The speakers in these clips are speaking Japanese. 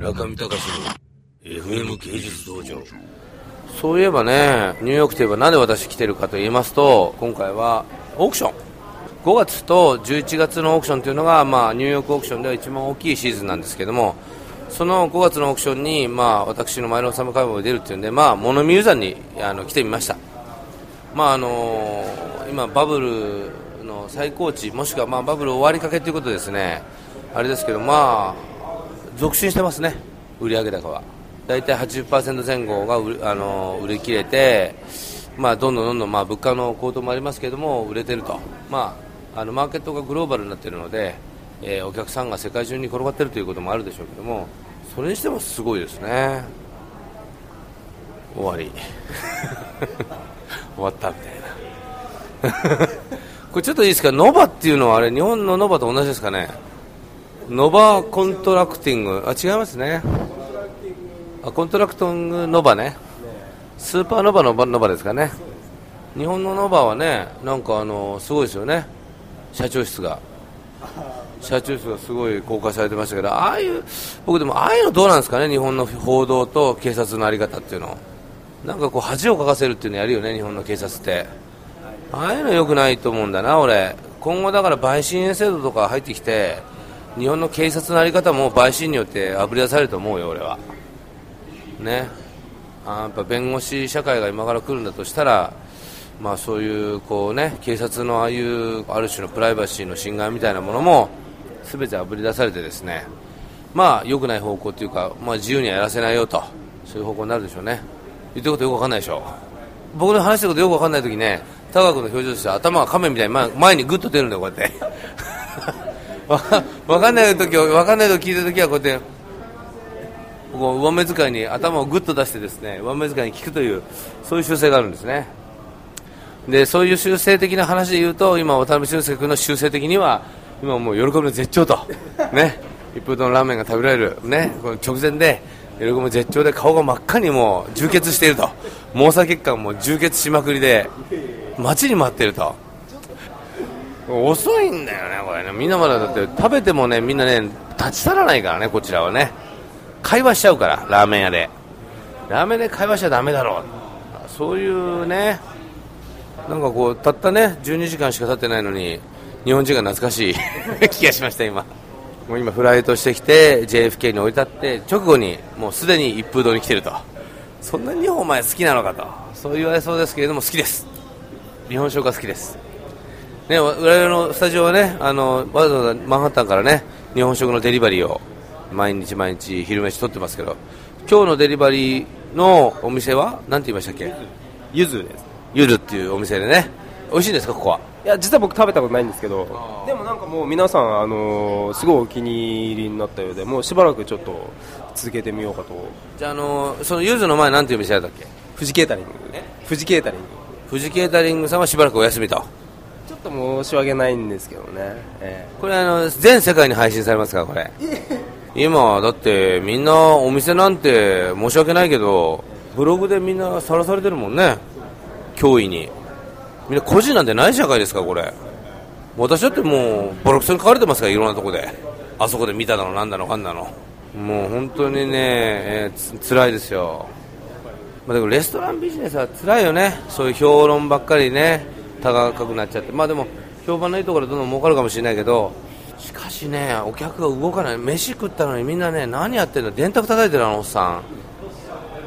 中見隆の FM 芸術道場そういえばね、ニューヨークといえばなんで私来てるかと言いますと、今回はオークション。5月と11月のオークションというのが、まあ、ニューヨークオークションでは一番大きいシーズンなんですけども、その5月のオークションに、まあ、私の前のサムカイブが出るっていうんで、まあ、モノミューザンにあの来てみました。まああの今、バブルの最高値、もしくはまあバブル終わりかけということですね、あれですけど、まあ、続伸してますね、売上高は。大体80%前後が売あの売り切れて、まあ、どんどんどんどん、まあ、物価の高騰もありますけれども、売れてると、まあ、あのマーケットがグローバルになっているので、えー、お客さんが世界中に転がっているということもあるでしょうけども、それにしてもすごいですね。終わり。終わったみたいな。これちょっといいですか？ノバっていうのはあれ日本のノバと同じですかね？ノバコントラクティング。あ違いますね。あコントラクトングノバね。スーパーノバのノバですかね。日本のノバはねなんかあのすごいですよね。社長室が。社長室がすごい公開されてましたけどああいう僕でもああいうのどうなんですかね？日本の報道と警察の在り方っていうの。なんかこう恥をかかせるっていうのやるよね日本の警察って。ああいうのよくないと思うんだな俺。今後だから陪審員制度とか入ってきて日本の警察の在り方も陪審によってあぶり出されると思うよ俺は。ね。あやっぱ弁護士社会が今から来るんだとしたらまあそういうこうね警察のああいうある種のプライバシーの侵害みたいなものも全てあぶり出されてですねまあ良くない方向というか、まあ、自由にはやらせないよとそういう方向になるでしょうね。言ってることよくわかんないでしょ僕の話してることよくわかんない時ね高君の表情として頭が亀みたいに前前にグッと出るんだよこうやって。わかんない時わかんないと聞いた時はこうやってこう上目遣いに頭をグッと出してですね上目遣いに聞くというそういう習性があるんですね。でそういう習性的な話で言うと今渡辺俊介君の習性的には今もう喜びの絶頂と。ね。一風堂のラーメンが食べられる。ね。この直前で喜びも絶頂で顔が真っ赤にもう充血していると。毛細血管も充血しまくりで待ちに待っていると遅いんだよねこれね。みんなまだだって食べてもねみんなね立ち去らないからねこちらはね。会話しちゃうからラーメン屋で。ラーメンで会話しちゃだめだろう。そういうねなんかこうたったね12時間しか経ってないのに日本人が懐かしい 気がしました今。もう今フライトしてきて JFK に降り立って直後にもうすでに一風堂に来てると。そんなに日本お前好きなのかと。そう言われそうですけれども好きです。日本食が好きです。ね我々のスタジオはねあのわざわざマンハッタンからね日本食のデリバリーを毎日毎日昼飯取ってますけど今日のデリバリーのお店は何て言いましたっけ？ゆずです。ゆずっていうお店でね。美味しいですかここは？いや実は僕食べたことないんですけどでもなんかもう皆さん、あのー、すごいお気に入りになったようでもうしばらくちょっと続けてみようかと。じゃあ、あのー、そのゆずの前なんていう店だったっけ？富士ケータリング。富士ケータリング。富士ケータリングさんはしばらくお休みとちょっと申し訳ないんですけどね、えー、これあの全世界に配信されますかこれ。今だってみんなお店なんて申し訳ないけどブログでみんなさらされてるもんね。脅威に。みんな個人なんてない社会ですかこれ。私だってもうボロクソに書かれてますからいろんなとこで。あそこで見たのなんだのかんだの。もう本当にね、えー、つ辛いですよ、まあ、でもレストランビジネスは辛いよね。そういう評論ばっかりね高くなっちゃってまあでも評判のいいところでどんどん儲かるかもしれないけどしかしねお客が動かない飯食ったのにみんなね何やってんの？電卓叩いてるあのおっさん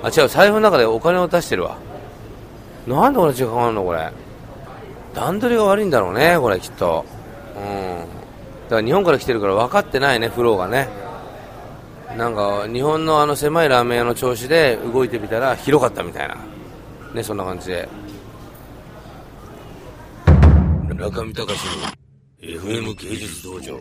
あ違う財布の中でお金を出してるわなんでこんな時間かかるのこれ段取りが悪いんだろうね、これきっと。うん。だから日本から来てるから分かってないね、フローがね。なんか、日本のあの狭いラーメン屋の調子で動いてみたら広かったみたいな。ね、そんな感じで。中見隆の FM 芸術道場。